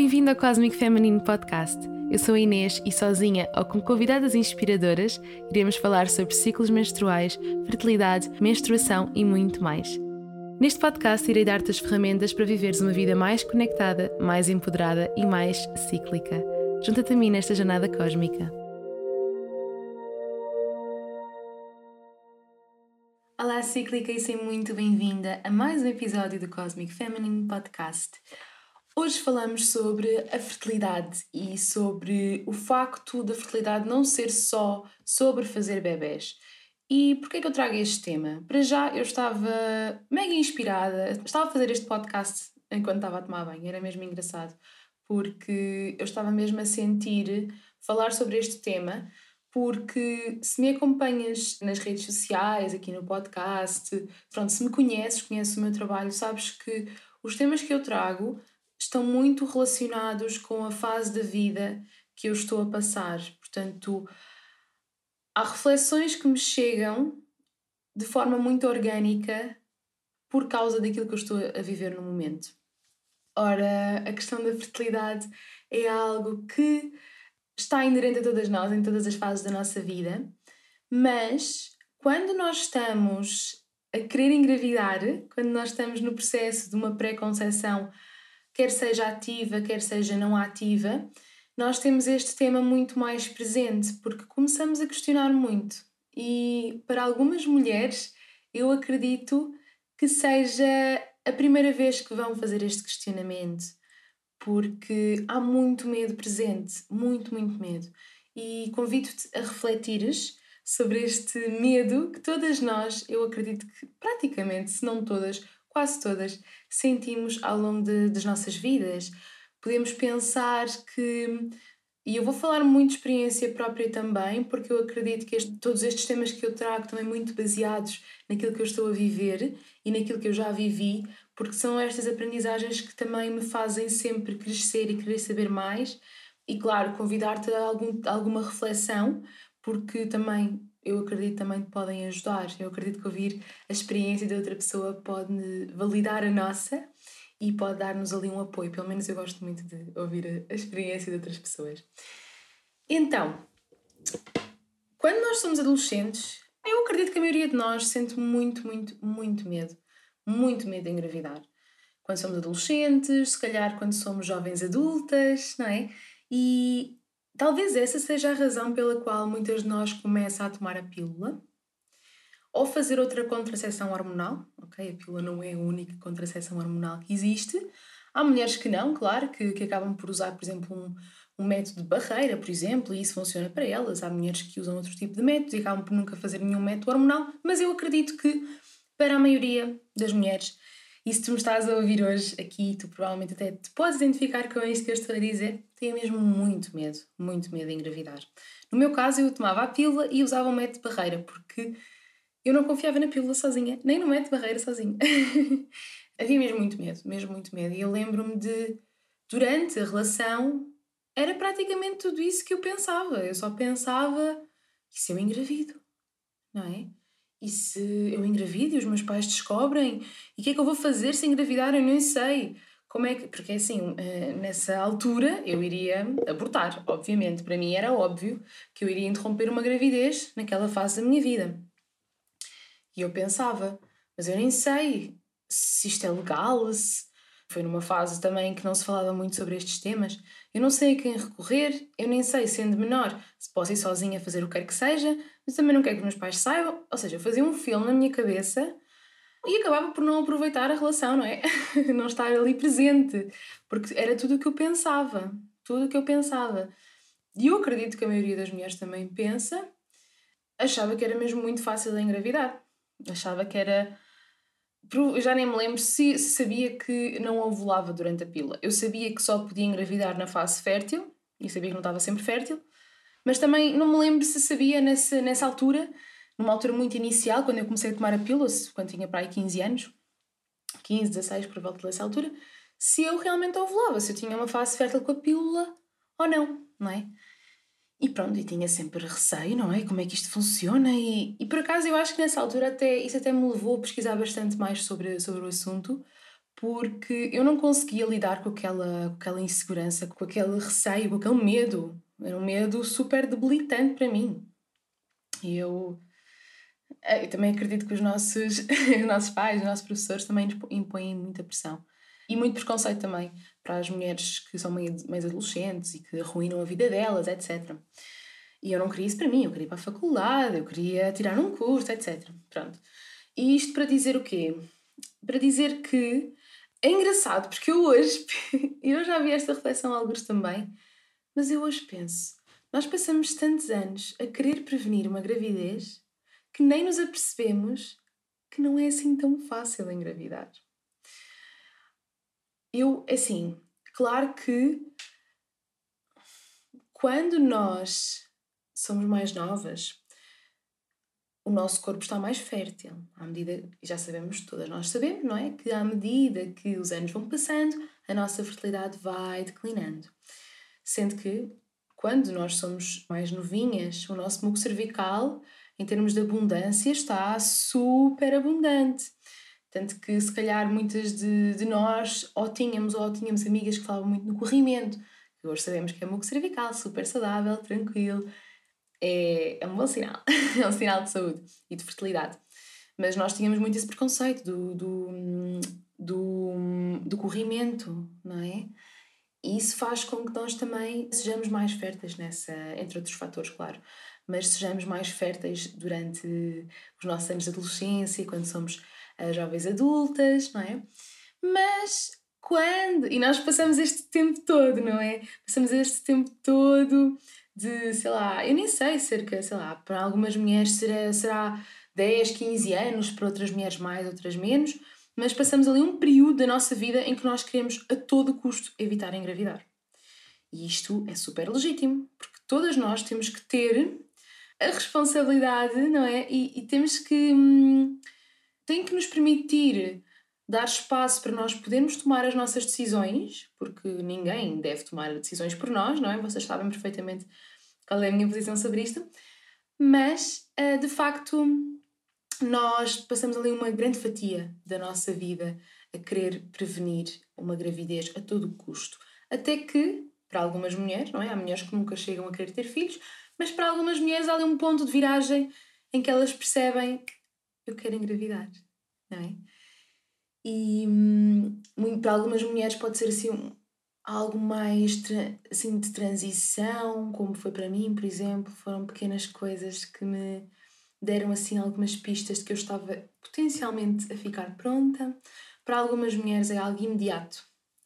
Bem-vindo ao Cosmic Feminine Podcast. Eu sou a Inês e sozinha ou com convidadas inspiradoras iremos falar sobre ciclos menstruais, fertilidade, menstruação e muito mais. Neste podcast irei dar-te as ferramentas para viveres uma vida mais conectada, mais empoderada e mais cíclica. Junta-te a mim nesta jornada cósmica. Olá, cíclica, e seja muito bem-vinda a mais um episódio do Cosmic Feminine Podcast. Hoje falamos sobre a fertilidade e sobre o facto da fertilidade não ser só sobre fazer bebés. E porquê que eu trago este tema? Para já eu estava mega inspirada, estava a fazer este podcast enquanto estava a tomar banho, era mesmo engraçado, porque eu estava mesmo a sentir falar sobre este tema, porque se me acompanhas nas redes sociais, aqui no podcast, pronto, se me conheces, conheces o meu trabalho, sabes que os temas que eu trago estão muito relacionados com a fase da vida que eu estou a passar. Portanto, há reflexões que me chegam de forma muito orgânica por causa daquilo que eu estou a viver no momento. Ora, a questão da fertilidade é algo que está inerente a todas nós, em todas as fases da nossa vida, mas quando nós estamos a querer engravidar, quando nós estamos no processo de uma pré-conceição quer seja ativa, quer seja não ativa, nós temos este tema muito mais presente, porque começamos a questionar muito. E para algumas mulheres, eu acredito que seja a primeira vez que vão fazer este questionamento, porque há muito medo presente, muito, muito medo. E convido-te a refletires sobre este medo que todas nós, eu acredito que praticamente, se não todas, quase todas, sentimos ao longo de, das nossas vidas. Podemos pensar que. E eu vou falar muito de experiência própria também, porque eu acredito que este, todos estes temas que eu trago também muito baseados naquilo que eu estou a viver e naquilo que eu já vivi, porque são estas aprendizagens que também me fazem sempre crescer e querer saber mais. E claro, convidar-te a, algum, alguma reflexão, porque também eu acredito também que podem ajudar. Eu acredito que ouvir a experiência de outra pessoa pode validar a nossa e pode dar-nos ali um apoio. Pelo menos eu gosto muito de ouvir a experiência de outras pessoas. Então, quando nós somos adolescentes, eu acredito que a maioria de nós sente muito, muito, muito medo. Muito medo de engravidar. Quando somos adolescentes, se calhar quando somos jovens adultas, não é? E Talvez essa seja a razão pela qual muitas de nós começam a tomar a pílula ou fazer outra contracepção hormonal. Ok, a pílula não é a única contracepção hormonal que existe. Há mulheres que não, claro, que, que acabam por usar, por exemplo, um, um método de barreira, por exemplo, e isso funciona para elas. Há mulheres que usam outro tipo de métodos e acabam por nunca fazer nenhum método hormonal, mas eu acredito que para a maioria das mulheres e se tu me estás a ouvir hoje aqui, tu provavelmente até te podes identificar com isto que eu estou a dizer, tenho mesmo muito medo, muito medo de engravidar. No meu caso, eu tomava a pílula e usava o método de barreira, porque eu não confiava na pílula sozinha, nem no método de barreira sozinha. Havia mesmo muito medo, mesmo muito medo. E eu lembro-me de, durante a relação, era praticamente tudo isso que eu pensava. Eu só pensava, e se eu engravido? Não é? E se eu engravido e os meus pais descobrem? E o que é que eu vou fazer se engravidar? Eu nem sei. Como é que. Porque assim, eh, nessa altura eu iria abortar, obviamente. Para mim era óbvio que eu iria interromper uma gravidez naquela fase da minha vida. E eu pensava, mas eu nem sei se isto é legal, se. Foi numa fase também que não se falava muito sobre estes temas. Eu não sei a quem recorrer, eu nem sei, sendo menor, se posso ir sozinha fazer o que quer que seja, mas também não quero que meus pais saibam. Ou seja, eu fazia um filme na minha cabeça e acabava por não aproveitar a relação, não é? não estar ali presente, porque era tudo o que eu pensava, tudo o que eu pensava. E eu acredito que a maioria das mulheres também pensa, achava que era mesmo muito fácil de engravidar. Achava que era. Eu já nem me lembro se, se sabia que não ovulava durante a pílula. Eu sabia que só podia engravidar na fase fértil e sabia que não estava sempre fértil, mas também não me lembro se sabia nessa, nessa altura, numa altura muito inicial, quando eu comecei a tomar a pílula, quando tinha para aí 15 anos, 15, 16, por volta dessa altura, se eu realmente ovulava, se eu tinha uma fase fértil com a pílula ou não, não é? E pronto, e tinha sempre receio, não é? Como é que isto funciona? E, e por acaso eu acho que nessa altura até, isso até me levou a pesquisar bastante mais sobre, sobre o assunto, porque eu não conseguia lidar com aquela, com aquela insegurança, com aquele receio, com aquele medo. Era um medo super debilitante para mim. E eu, eu também acredito que os nossos, os nossos pais, os nossos professores também impõem muita pressão. E muito preconceito também para as mulheres que são meio, mais adolescentes e que arruinam a vida delas, etc. E eu não queria isso para mim, eu queria ir para a faculdade, eu queria tirar um curso, etc. Pronto. E isto para dizer o quê? Para dizer que é engraçado, porque eu hoje, eu já vi esta reflexão alguns também, mas eu hoje penso, nós passamos tantos anos a querer prevenir uma gravidez que nem nos apercebemos que não é assim tão fácil engravidar. Eu, assim, claro que quando nós somos mais novas, o nosso corpo está mais fértil. À medida, já sabemos, todas nós sabemos, não é? Que à medida que os anos vão passando, a nossa fertilidade vai declinando. Sendo que, quando nós somos mais novinhas, o nosso muco cervical, em termos de abundância, está super abundante. Tanto que, se calhar, muitas de, de nós ou tínhamos ou tínhamos amigas que falavam muito no corrimento, que hoje sabemos que é muco cervical, super saudável, tranquilo. É, é um bom sinal. é um sinal de saúde e de fertilidade. Mas nós tínhamos muito esse preconceito do, do, do, do corrimento, não é? E isso faz com que nós também sejamos mais férteis nessa, entre outros fatores, claro, mas sejamos mais férteis durante os nossos anos de adolescência, quando somos as jovens adultas, não é? Mas quando. E nós passamos este tempo todo, não é? Passamos este tempo todo de, sei lá, eu nem sei, cerca, sei lá, para algumas mulheres será, será 10, 15 anos, para outras mulheres mais, outras menos, mas passamos ali um período da nossa vida em que nós queremos a todo custo evitar engravidar. E isto é super legítimo, porque todas nós temos que ter a responsabilidade, não é? E, e temos que. Hum, tem que nos permitir dar espaço para nós podermos tomar as nossas decisões, porque ninguém deve tomar decisões por nós, não é? Vocês sabem perfeitamente qual é a minha posição sobre isto, mas eh, de facto nós passamos ali uma grande fatia da nossa vida a querer prevenir uma gravidez a todo custo. Até que, para algumas mulheres, não é? Há mulheres que nunca chegam a querer ter filhos, mas para algumas mulheres há ali um ponto de viragem em que elas percebem eu quero engravidar, não é? E hum, para algumas mulheres pode ser assim algo mais assim de transição, como foi para mim, por exemplo, foram pequenas coisas que me deram assim algumas pistas de que eu estava potencialmente a ficar pronta. Para algumas mulheres é algo imediato.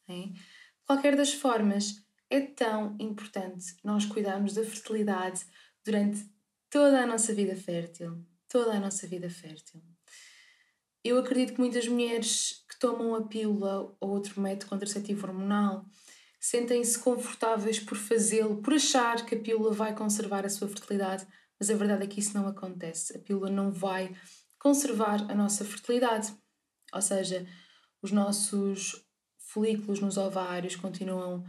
É? De qualquer das formas, é tão importante nós cuidarmos da fertilidade durante toda a nossa vida fértil. Toda a nossa vida fértil. Eu acredito que muitas mulheres que tomam a pílula ou outro método contraceptivo hormonal sentem-se confortáveis por fazê-lo, por achar que a pílula vai conservar a sua fertilidade, mas a verdade é que isso não acontece. A pílula não vai conservar a nossa fertilidade. Ou seja, os nossos folículos nos ovários continuam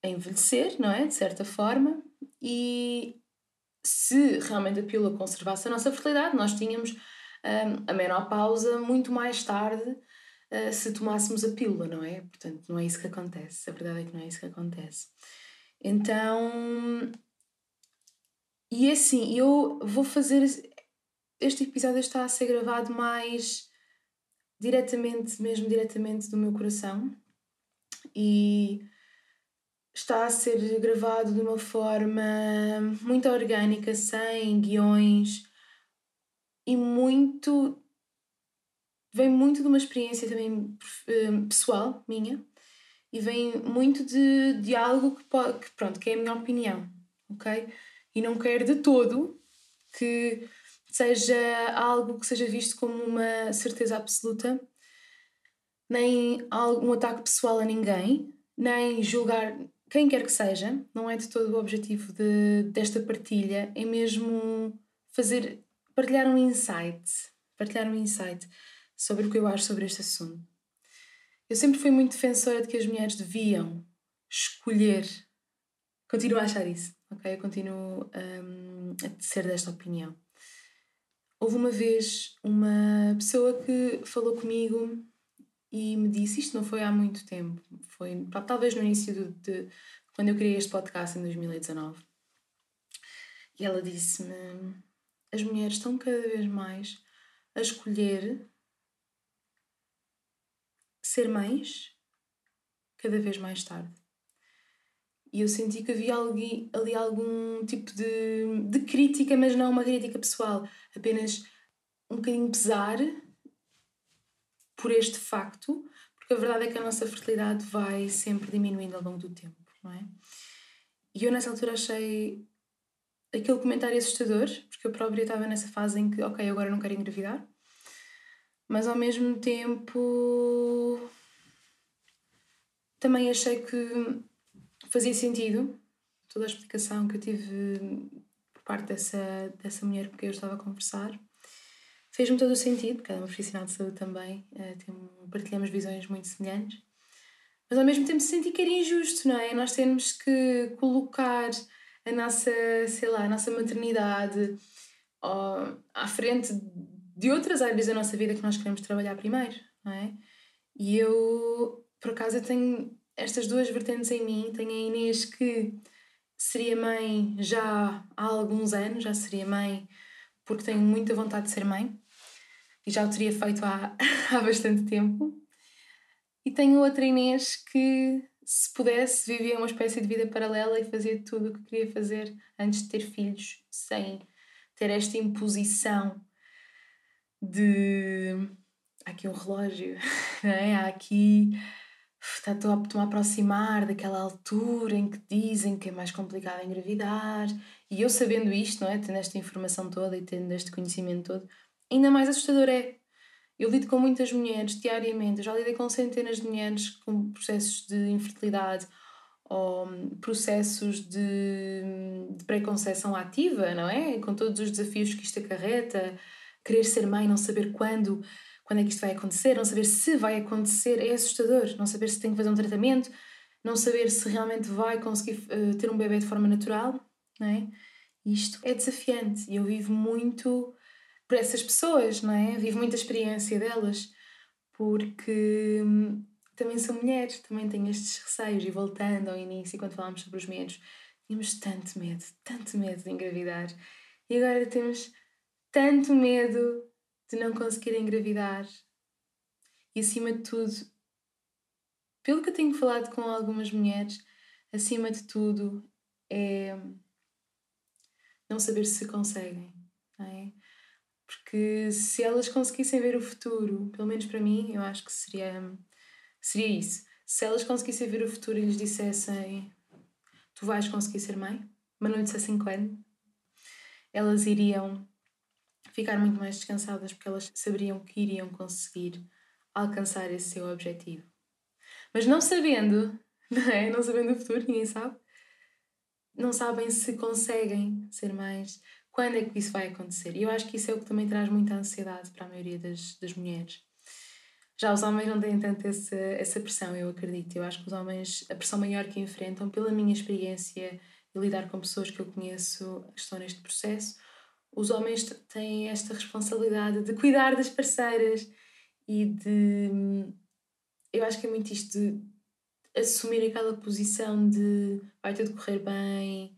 a envelhecer, não é? De certa forma, e se realmente a pílula conservasse a nossa fertilidade, nós tínhamos a menopausa muito mais tarde uh, se tomássemos a pílula, não é? Portanto, não é isso que acontece. A verdade é que não é isso que acontece. Então. E é assim, eu vou fazer. Este episódio está a ser gravado mais diretamente, mesmo diretamente do meu coração. E está a ser gravado de uma forma muito orgânica, sem guiões e muito. vem muito de uma experiência também hum, pessoal minha e vem muito de, de algo que, pode, que, pronto, que é a minha opinião, ok? E não quero de todo que seja algo que seja visto como uma certeza absoluta, nem um ataque pessoal a ninguém, nem julgar quem quer que seja. Não é de todo o objetivo de, desta partilha, é mesmo fazer partilhar um insight, partilhar um insight sobre o que eu acho sobre este assunto. Eu sempre fui muito defensora de que as mulheres deviam escolher. Continuo a achar isso, ok? Eu continuo um, a ser desta opinião. Houve uma vez uma pessoa que falou comigo e me disse, isto não foi há muito tempo, foi talvez no início de, de quando eu criei este podcast em 2019. E ela disse-me: as mulheres estão cada vez mais a escolher ser mães cada vez mais tarde. E eu senti que havia ali, ali algum tipo de, de crítica, mas não uma crítica pessoal, apenas um bocadinho pesar por este facto, porque a verdade é que a nossa fertilidade vai sempre diminuindo ao longo do tempo, não é? E eu nessa altura achei aquele comentário assustador, porque eu própria estava nessa fase em que, ok, agora não quero engravidar, mas ao mesmo tempo também achei que fazia sentido toda a explicação que eu tive por parte dessa, dessa mulher com quem eu estava a conversar. Fez-me todo o sentido, porque ela é uma profissional de saúde também, tem, partilhamos visões muito semelhantes, mas ao mesmo tempo senti que era injusto, não é? Nós temos que colocar a nossa, sei lá, a nossa maternidade ó, à frente de outras áreas da nossa vida que nós queremos trabalhar primeiro, não é? E eu, por acaso, eu tenho estas duas vertentes em mim. Tenho a Inês que seria mãe já há alguns anos, já seria mãe porque tenho muita vontade de ser mãe e já o teria feito há, há bastante tempo. E tenho outra Inês que, se pudesse, vivia uma espécie de vida paralela e fazia tudo o que queria fazer antes de ter filhos, sem ter esta imposição de. Há aqui um relógio, não é? Há aqui estou a, a aproximar daquela altura em que dizem que é mais complicado engravidar. E eu sabendo isto, não é? Tendo esta informação toda e tendo este conhecimento todo, ainda mais assustador é. Eu lido com muitas mulheres diariamente, eu já lidei com centenas de mulheres com processos de infertilidade ou processos de, de preconceição ativa, não é? Com todos os desafios que isto acarreta, querer ser mãe, não saber quando, quando é que isto vai acontecer, não saber se vai acontecer, é assustador. Não saber se tem que fazer um tratamento, não saber se realmente vai conseguir uh, ter um bebê de forma natural, não é? Isto é desafiante e eu vivo muito por essas pessoas, não é? Vivo muita experiência delas, porque hum, também sou mulher, também tenho estes receios. E voltando ao início, quando falámos sobre os medos, tínhamos tanto medo, tanto medo de engravidar. E agora temos tanto medo de não conseguir engravidar. E acima de tudo, pelo que eu tenho falado com algumas mulheres, acima de tudo é não saber se conseguem, não é? Porque se elas conseguissem ver o futuro, pelo menos para mim, eu acho que seria, seria isso. Se elas conseguissem ver o futuro e lhes dissessem tu vais conseguir ser mãe, mas não lhe dissessem quando, elas iriam ficar muito mais descansadas porque elas saberiam que iriam conseguir alcançar esse seu objetivo. Mas não sabendo, não é? Não sabendo o futuro, ninguém sabe. Não sabem se conseguem ser mais. Quando é que isso vai acontecer? E eu acho que isso é o que também traz muita ansiedade para a maioria das, das mulheres. Já os homens não têm tanto essa, essa pressão, eu acredito. Eu acho que os homens, a pressão maior que enfrentam, pela minha experiência e lidar com pessoas que eu conheço que estão neste processo, os homens têm esta responsabilidade de cuidar das parceiras e de. Eu acho que é muito isto de assumir aquela posição de vai tudo correr bem,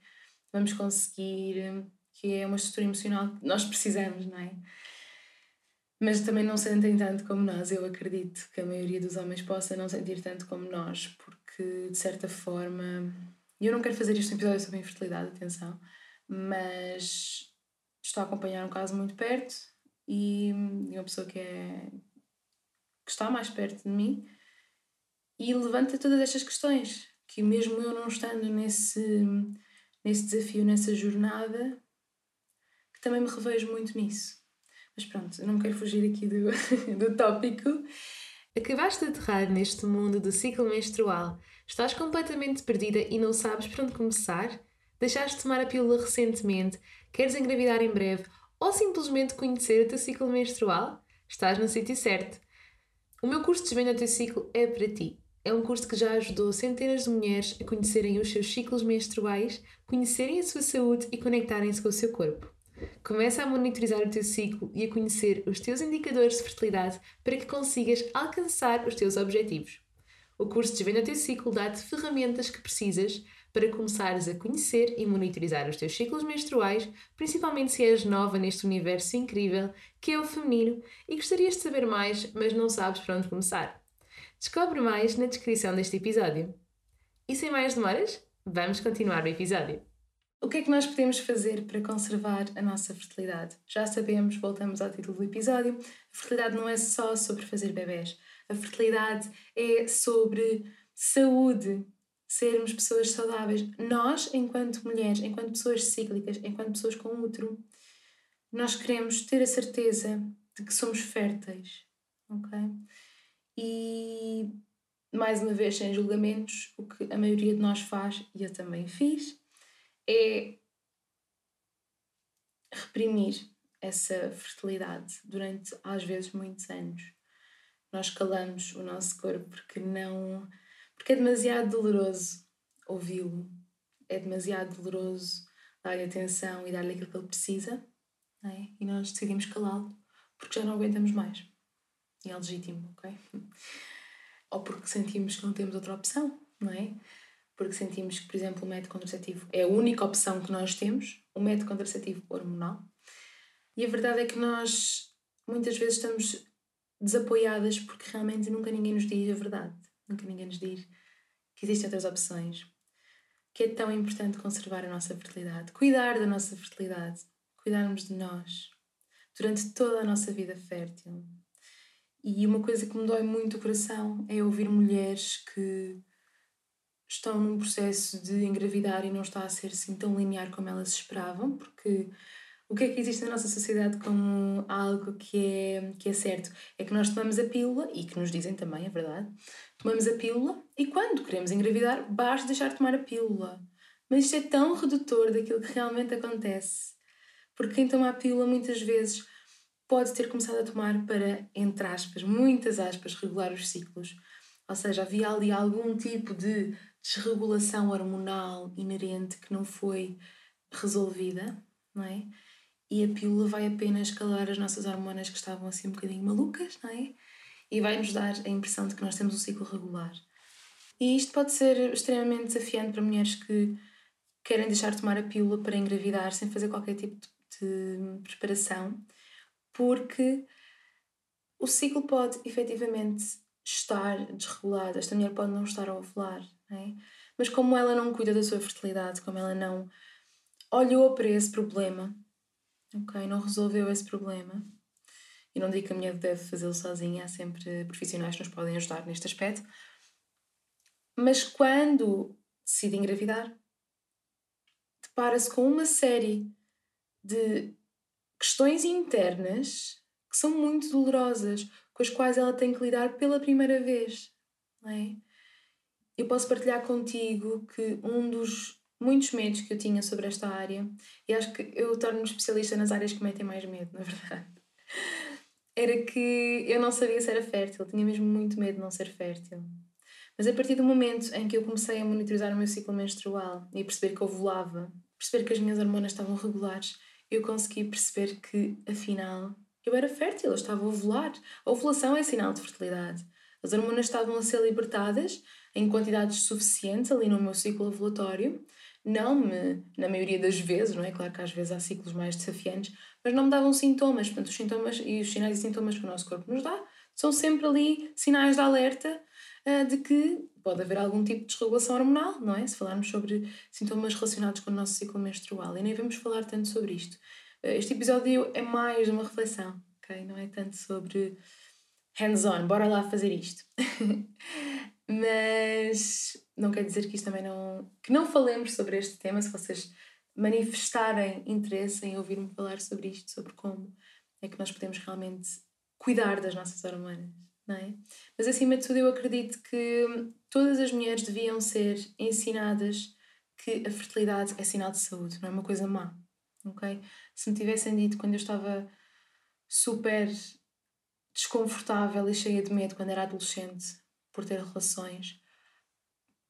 vamos conseguir, que é uma estrutura emocional que nós precisamos, não é? Mas também não sentem tanto como nós. Eu acredito que a maioria dos homens possa não sentir tanto como nós, porque de certa forma. Eu não quero fazer este episódio sobre infertilidade, atenção, mas estou a acompanhar um caso muito perto e, uma pessoa que é que está mais perto de mim e levanta todas estas questões que mesmo eu não estando nesse nesse desafio, nessa jornada, que também me revejo muito nisso. Mas pronto, eu não quero fugir aqui do, do tópico. Acabaste de aterrar neste mundo do ciclo menstrual. Estás completamente perdida e não sabes por onde começar? Deixaste de tomar a pílula recentemente Queres engravidar em breve ou simplesmente conhecer o teu ciclo menstrual? Estás no sítio certo. O meu curso Desvenda o teu ciclo é para ti. É um curso que já ajudou centenas de mulheres a conhecerem os seus ciclos menstruais, conhecerem a sua saúde e conectarem-se com o seu corpo. Começa a monitorizar o teu ciclo e a conhecer os teus indicadores de fertilidade para que consigas alcançar os teus objetivos. O curso Desvenda o Teu Ciclo dá-te ferramentas que precisas para começares a conhecer e monitorizar os teus ciclos menstruais, principalmente se és nova neste universo incrível que é o feminino e gostarias de saber mais, mas não sabes para onde começar. Descobre mais na descrição deste episódio. E sem mais demoras, vamos continuar o episódio. O que é que nós podemos fazer para conservar a nossa fertilidade? Já sabemos, voltamos ao título do episódio, a fertilidade não é só sobre fazer bebés. A fertilidade é sobre saúde, sermos pessoas saudáveis. Nós, enquanto mulheres, enquanto pessoas cíclicas, enquanto pessoas com útero, nós queremos ter a certeza de que somos férteis, ok? E, mais uma vez, sem julgamentos, o que a maioria de nós faz, e eu também fiz, é reprimir essa fertilidade durante, às vezes, muitos anos. Nós calamos o nosso corpo porque não. Porque é demasiado doloroso ouvi-lo, é demasiado doloroso dar-lhe atenção e dar-lhe aquilo que ele precisa, é? e nós decidimos calá-lo porque já não aguentamos mais. E é legítimo, ok? Ou porque sentimos que não temos outra opção, não é? porque sentimos que, por exemplo, o método contraceptivo é a única opção que nós temos, o método contraceptivo hormonal. E a verdade é que nós muitas vezes estamos desapoiadas porque realmente nunca ninguém nos diz a verdade, nunca ninguém nos diz que existem outras opções, que é tão importante conservar a nossa fertilidade, cuidar da nossa fertilidade, cuidarmos de nós durante toda a nossa vida fértil. E uma coisa que me dói muito o coração é ouvir mulheres que estão num processo de engravidar e não está a ser assim tão linear como elas esperavam, porque o que é que existe na nossa sociedade como algo que é, que é certo? É que nós tomamos a pílula, e que nos dizem também, é verdade, tomamos a pílula e quando queremos engravidar, basta deixar de tomar a pílula. Mas isto é tão redutor daquilo que realmente acontece. Porque quem toma a pílula muitas vezes pode ter começado a tomar para, entre aspas, muitas aspas, regular os ciclos. Ou seja, havia ali algum tipo de desregulação hormonal inerente que não foi resolvida, não é? E a pílula vai apenas calar as nossas hormonas que estavam assim um bocadinho malucas, não é? E vai nos dar a impressão de que nós temos um ciclo regular. E isto pode ser extremamente desafiante para mulheres que querem deixar de tomar a pílula para engravidar sem fazer qualquer tipo de preparação, porque o ciclo pode efetivamente estar desregulado. Esta mulher pode não estar a ovular, é? Mas como ela não cuida da sua fertilidade, como ela não olhou para esse problema, ok? Não resolveu esse problema. E não digo que a mulher deve fazê-lo sozinha, há sempre profissionais que nos podem ajudar neste aspecto. Mas quando decide engravidar, depara-se com uma série de questões internas que são muito dolorosas, com as quais ela tem que lidar pela primeira vez. É? eu posso partilhar contigo que um dos muitos medos que eu tinha sobre esta área, e acho que eu torno-me especialista nas áreas que metem mais medo, na verdade, era que eu não sabia se era fértil, tinha mesmo muito medo de não ser fértil. Mas a partir do momento em que eu comecei a monitorizar o meu ciclo menstrual e perceber que ovulava, perceber que as minhas hormonas estavam regulares, eu consegui perceber que, afinal, eu era fértil, eu estava a ovular. A ovulação é sinal de fertilidade. As hormonas estavam a ser libertadas em quantidades suficientes ali no meu ciclo ovulatório. Não me, na maioria das vezes, não é? Claro que às vezes há ciclos mais desafiantes, mas não me davam sintomas. Portanto, os sintomas e os sinais e sintomas que o nosso corpo nos dá são sempre ali sinais de alerta uh, de que pode haver algum tipo de desregulação hormonal, não é? Se falarmos sobre sintomas relacionados com o nosso ciclo menstrual. E nem vamos falar tanto sobre isto. Uh, este episódio é mais uma reflexão, ok? Não é tanto sobre hands-on, bora lá fazer isto. Mas não quer dizer que isto também não. que não falemos sobre este tema, se vocês manifestarem interesse em ouvir-me falar sobre isto, sobre como é que nós podemos realmente cuidar das nossas hormonas, não é? Mas acima de tudo, eu acredito que todas as mulheres deviam ser ensinadas que a fertilidade é sinal de saúde, não é uma coisa má, ok? Se me tivessem dito quando eu estava super desconfortável e cheia de medo quando era adolescente por ter relações,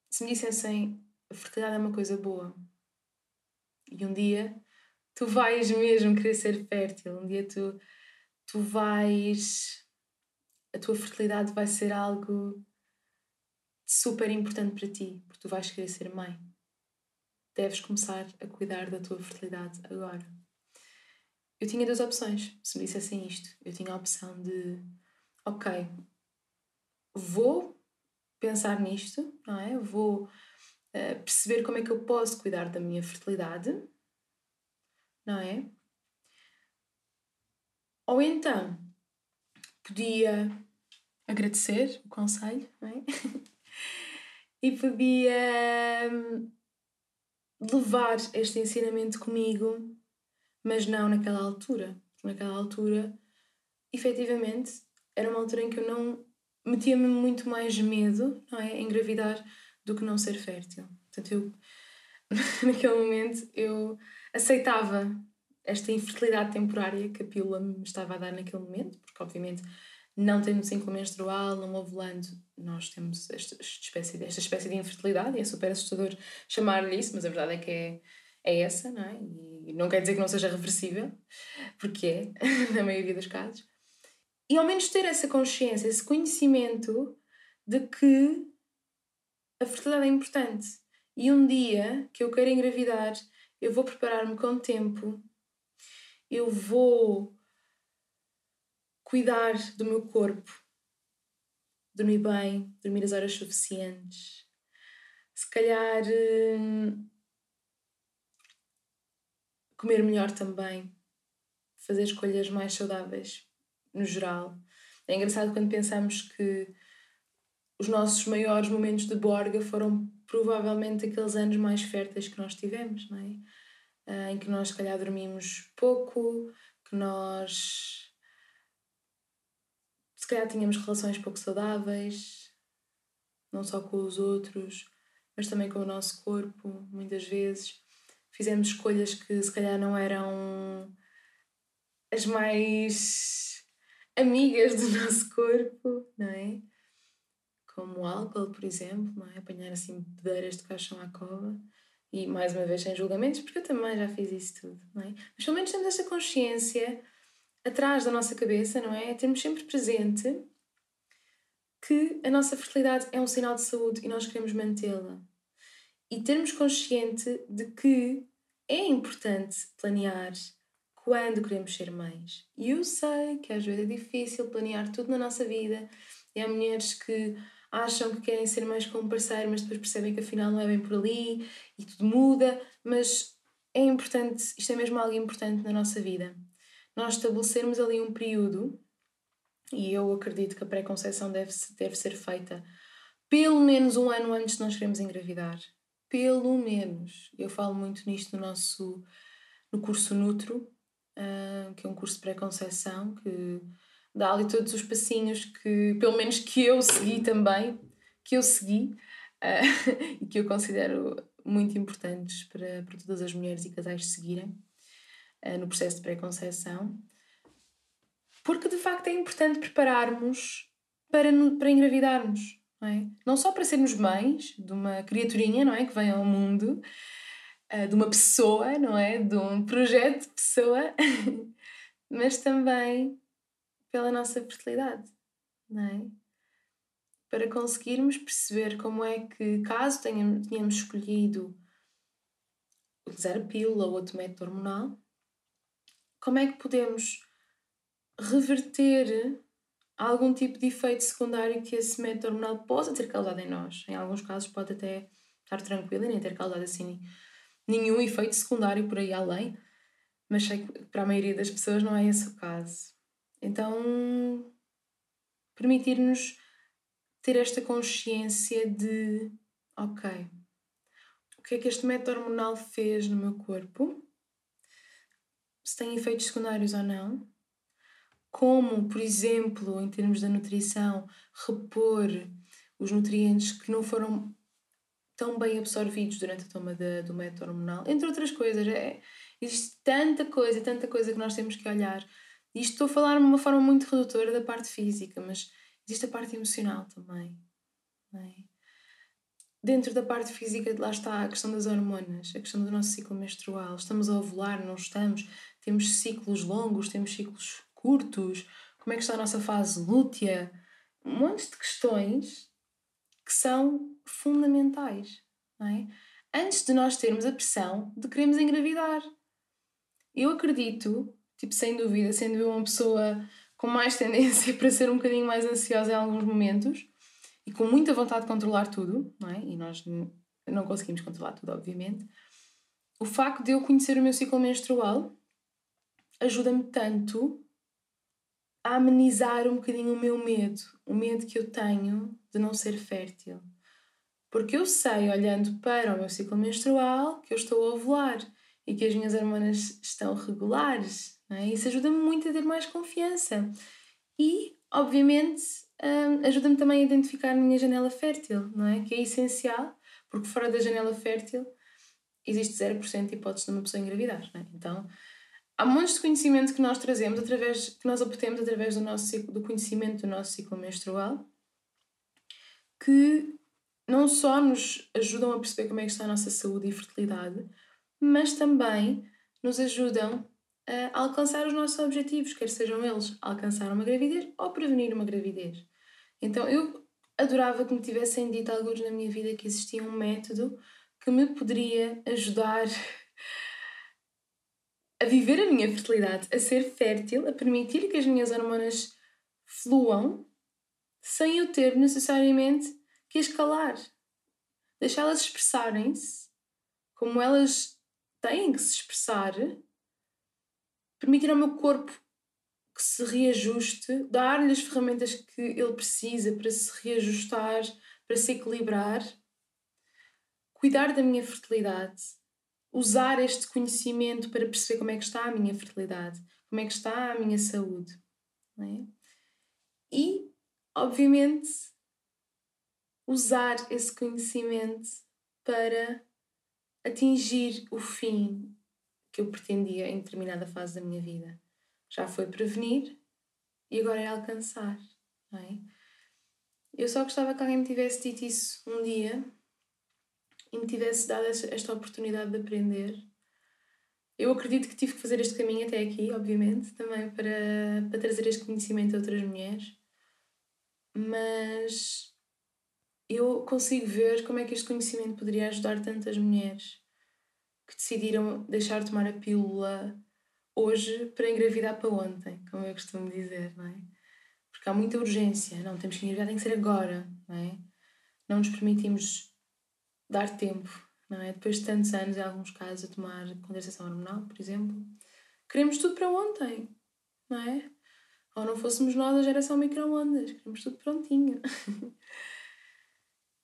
se me dissessem a fertilidade é uma coisa boa e um dia tu vais mesmo querer ser fértil, um dia tu, tu vais. A tua fertilidade vai ser algo super importante para ti, porque tu vais querer ser mãe. Deves começar a cuidar da tua fertilidade agora. Eu tinha duas opções, se me dissessem isto. Eu tinha a opção de, ok, vou pensar nisto, não é? Vou uh, perceber como é que eu posso cuidar da minha fertilidade, não é? Ou então podia agradecer o conselho, não é? e podia hum, levar este ensinamento comigo, mas não naquela altura. Naquela altura, efetivamente, era uma altura em que eu não metia-me muito mais medo, não é, engravidar do que não ser fértil. Portanto, eu naquele momento eu aceitava esta infertilidade temporária que a pílula me estava a dar naquele momento, porque obviamente não tendo ciclo menstrual, não ovulando, nós temos esta espécie, esta espécie de infertilidade e é super assustador chamar-lhe isso, mas a verdade é que é, é essa, não é? E não quer dizer que não seja reversível, porque é, na maioria dos casos. E ao menos ter essa consciência, esse conhecimento de que a fertilidade é importante. E um dia que eu quero engravidar, eu vou preparar-me com tempo, eu vou cuidar do meu corpo, dormir bem, dormir as horas suficientes, se calhar hum, comer melhor também, fazer escolhas mais saudáveis no geral. É engraçado quando pensamos que os nossos maiores momentos de borga foram provavelmente aqueles anos mais férteis que nós tivemos, não é? Uh, em que nós, se calhar, dormimos pouco, que nós se calhar tínhamos relações pouco saudáveis, não só com os outros, mas também com o nosso corpo, muitas vezes. Fizemos escolhas que se calhar não eram as mais amigas do nosso corpo, não é? Como álcool, por exemplo, não é? Apanhar assim pedeiras de caixão à cova. E mais uma vez sem julgamentos, porque eu também já fiz isso tudo, não é? Mas pelo menos temos essa consciência atrás da nossa cabeça, não é? é termos sempre presente que a nossa fertilidade é um sinal de saúde e nós queremos mantê-la. E termos consciente de que é importante planear quando queremos ser mães. E eu sei que às vezes é difícil planear tudo na nossa vida. E há mulheres que acham que querem ser mães com um parceiro, mas depois percebem que afinal não é bem por ali e tudo muda. Mas é importante, isto é mesmo algo importante na nossa vida nós estabelecermos ali um período, e eu acredito que a pré-conceição deve, deve ser feita pelo menos um ano antes de nós queremos engravidar. Pelo menos. Eu falo muito nisto no nosso no curso Nutro, uh, que é um curso de pré-conceição, que dá ali todos os passinhos que, pelo menos que eu segui também, que eu segui uh, e que eu considero muito importantes para, para todas as mulheres e casais seguirem. Eh, no processo de pré-conceição, porque de facto é importante prepararmos para, para engravidarmos, não é? Não só para sermos mães de uma criaturinha, não é? Que vem ao mundo, uh, de uma pessoa, não é? De um projeto de pessoa, mas também pela nossa fertilidade, não é? Para conseguirmos perceber como é que, caso tenhamos, escolhido utilizar a pílula ou outro método hormonal, como é que podemos reverter algum tipo de efeito secundário que esse método hormonal possa ter causado em nós. Em alguns casos pode até estar tranquilo e nem ter causado assim nenhum efeito secundário por aí além, mas sei que para a maioria das pessoas não é esse o caso. Então, permitir-nos ter esta consciência de, ok, o que é que este método hormonal fez no meu corpo? se tem efeitos secundários ou não, como, por exemplo, em termos da nutrição, repor os nutrientes que não foram tão bem absorvidos durante a toma de, do método hormonal, entre outras coisas. É, existe tanta coisa, tanta coisa que nós temos que olhar. Isto estou a falar de uma forma muito redutora da parte física, mas existe a parte emocional também. É? dentro da parte física, lá está a questão das hormonas, a questão do nosso ciclo menstrual. Estamos a ovular, não estamos? Temos ciclos longos, temos ciclos curtos? Como é que está a nossa fase lútea? Um monte de questões que são fundamentais, é? Antes de nós termos a pressão de queremos engravidar. Eu acredito, tipo, sem dúvida, sendo eu uma pessoa com mais tendência para ser um bocadinho mais ansiosa em alguns momentos, e com muita vontade de controlar tudo, não é? E nós não conseguimos controlar tudo, obviamente. O facto de eu conhecer o meu ciclo menstrual ajuda-me tanto a amenizar um bocadinho o meu medo, o medo que eu tenho de não ser fértil. Porque eu sei, olhando para o meu ciclo menstrual, que eu estou a ovular e que as minhas hormonas estão regulares. É? Isso ajuda-me muito a ter mais confiança. E, obviamente, um, ajuda-me também a identificar a minha janela fértil, não é? Que é essencial, porque fora da janela fértil existe 0% de hipótese de uma pessoa engravidar, é? Então, há montes de conhecimento que nós trazemos através, que nós obtemos através do nosso ciclo, do conhecimento do nosso ciclo menstrual, que não só nos ajudam a perceber como é que está a nossa saúde e fertilidade, mas também nos ajudam a alcançar os nossos objetivos, quer sejam eles alcançar uma gravidez ou prevenir uma gravidez. Então eu adorava que me tivessem dito alguns na minha vida que existia um método que me poderia ajudar a viver a minha fertilidade, a ser fértil, a permitir que as minhas hormonas fluam sem eu ter necessariamente que escalar. Deixá-las expressarem-se como elas têm que se expressar permitir ao meu corpo que se reajuste, dar-lhe as ferramentas que ele precisa para se reajustar, para se equilibrar, cuidar da minha fertilidade, usar este conhecimento para perceber como é que está a minha fertilidade, como é que está a minha saúde. É? E, obviamente, usar esse conhecimento para atingir o fim que eu pretendia em determinada fase da minha vida. Já foi prevenir e agora é alcançar, não é? Eu só gostava que alguém me tivesse dito isso um dia e me tivesse dado esta oportunidade de aprender. Eu acredito que tive que fazer este caminho até aqui, obviamente, também para, para trazer este conhecimento a outras mulheres, mas eu consigo ver como é que este conhecimento poderia ajudar tantas mulheres que decidiram deixar de tomar a pílula hoje para engravidar para ontem, como eu costumo dizer, não é? Porque há muita urgência, não, temos que engravidar, tem que ser agora, não é? Não nos permitimos dar tempo, não é? Depois de tantos anos, em alguns casos, a tomar contracepção hormonal, por exemplo, queremos tudo para ontem, não é? Ou não fôssemos nós a geração micro-ondas, queremos tudo prontinho.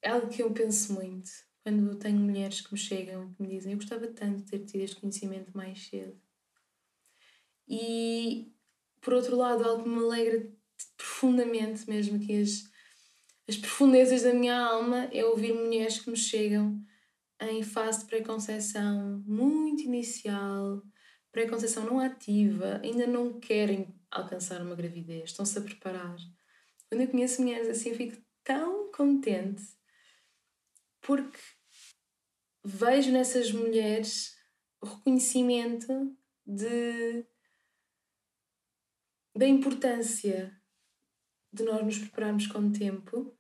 é algo que eu penso muito quando tenho mulheres que me chegam que me dizem eu gostava tanto de ter tido este conhecimento mais cedo. E, por outro lado, algo que me alegra profundamente mesmo, que as, as profundezas da minha alma, é ouvir mulheres que me chegam em fase de pré-conceição muito inicial, pré-conceição não ativa, ainda não querem alcançar uma gravidez, estão-se a preparar. Quando eu conheço mulheres assim, eu fico tão contente porque vejo nessas mulheres o reconhecimento de, da importância de nós nos prepararmos com tempo,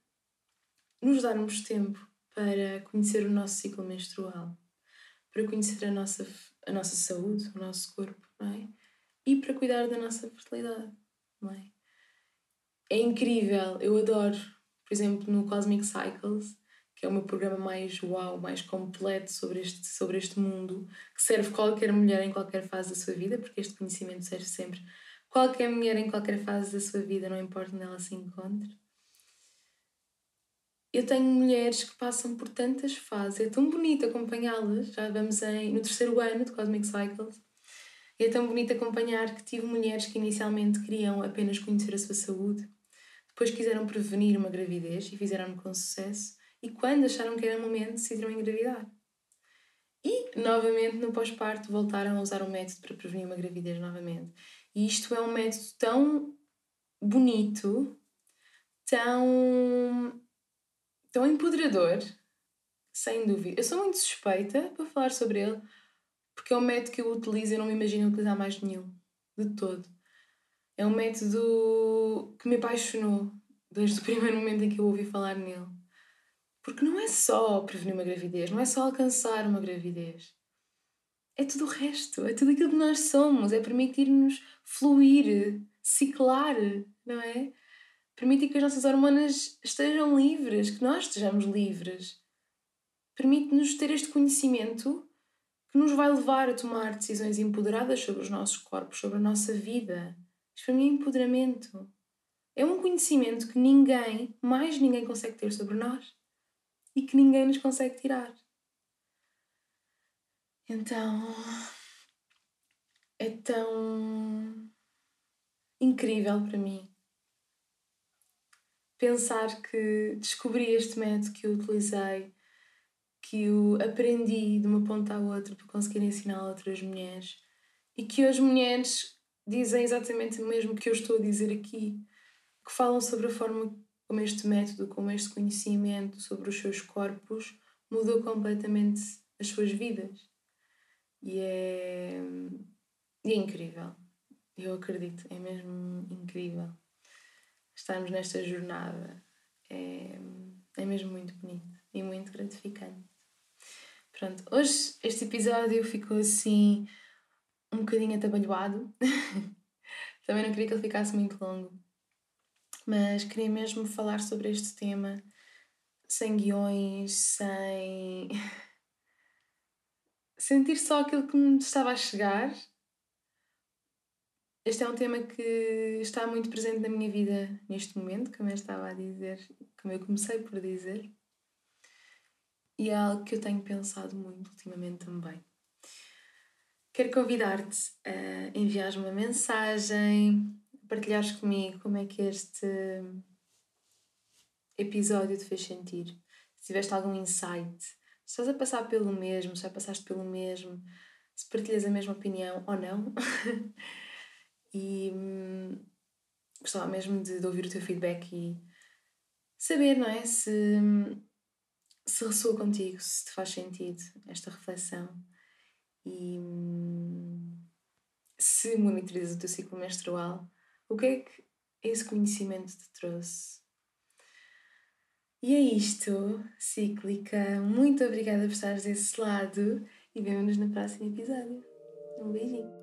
nos darmos tempo para conhecer o nosso ciclo menstrual, para conhecer a nossa, a nossa saúde, o nosso corpo, não é? E para cuidar da nossa fertilidade, não é? É incrível, eu adoro, por exemplo, no Cosmic Cycles, que é o meu programa mais uau, mais completo sobre este, sobre este mundo, que serve qualquer mulher em qualquer fase da sua vida, porque este conhecimento serve sempre qualquer mulher em qualquer fase da sua vida, não importa onde ela se encontre. Eu tenho mulheres que passam por tantas fases, é tão bonito acompanhá-las, já vamos em, no terceiro ano de Cosmic Cycles, é tão bonito acompanhar que tive mulheres que inicialmente queriam apenas conhecer a sua saúde, depois quiseram prevenir uma gravidez e fizeram-no com sucesso, e quando acharam que era o momento, decidiram engravidar. E, novamente, no pós-parto, voltaram a usar o método para prevenir uma gravidez novamente. E isto é um método tão bonito, tão, tão empoderador, sem dúvida. Eu sou muito suspeita para falar sobre ele, porque é um método que eu utilizo e não me imagino utilizar mais nenhum, de todo. É um método que me apaixonou desde o primeiro momento em que eu ouvi falar nele. Porque não é só prevenir uma gravidez, não é só alcançar uma gravidez. É tudo o resto, é tudo aquilo que nós somos, é permitir-nos fluir, ciclar, não é? Permitir que as nossas hormonas estejam livres, que nós estejamos livres. Permite-nos ter este conhecimento que nos vai levar a tomar decisões empoderadas sobre os nossos corpos, sobre a nossa vida. Isto para mim é empoderamento. É um conhecimento que ninguém, mais ninguém, consegue ter sobre nós e que ninguém nos consegue tirar. Então é tão incrível para mim pensar que descobri este método que eu utilizei, que eu aprendi de uma ponta à outra para conseguir ensinar a outras mulheres e que hoje mulheres dizem exatamente o mesmo que eu estou a dizer aqui, que falam sobre a forma como este método, como este conhecimento sobre os seus corpos mudou completamente as suas vidas. E é, e é incrível. Eu acredito, é mesmo incrível estarmos nesta jornada. É, é mesmo muito bonito e muito gratificante. Pronto, hoje este episódio ficou assim um bocadinho atabalhoado. Também não queria que ele ficasse muito longo mas queria mesmo falar sobre este tema sem guiões, sem. sentir só aquilo que me estava a chegar. Este é um tema que está muito presente na minha vida neste momento, como eu estava a dizer, como eu comecei por dizer. E é algo que eu tenho pensado muito ultimamente também. Quero convidar-te a enviar uma mensagem, partilhares comigo como é que este episódio te fez sentir. Se tiveste algum insight, se estás a passar pelo mesmo, se já passaste pelo mesmo, se partilhas a mesma opinião ou não. e hum, gostava mesmo de, de, ouvir o teu feedback e saber, não é? Se, se ressoa contigo, se te faz sentido esta reflexão e hum, se monitorizas o teu ciclo menstrual o que é que esse conhecimento te trouxe? E é isto, cíclica. Muito obrigada por estares desse lado e vemo-nos no próximo episódio. Um beijinho.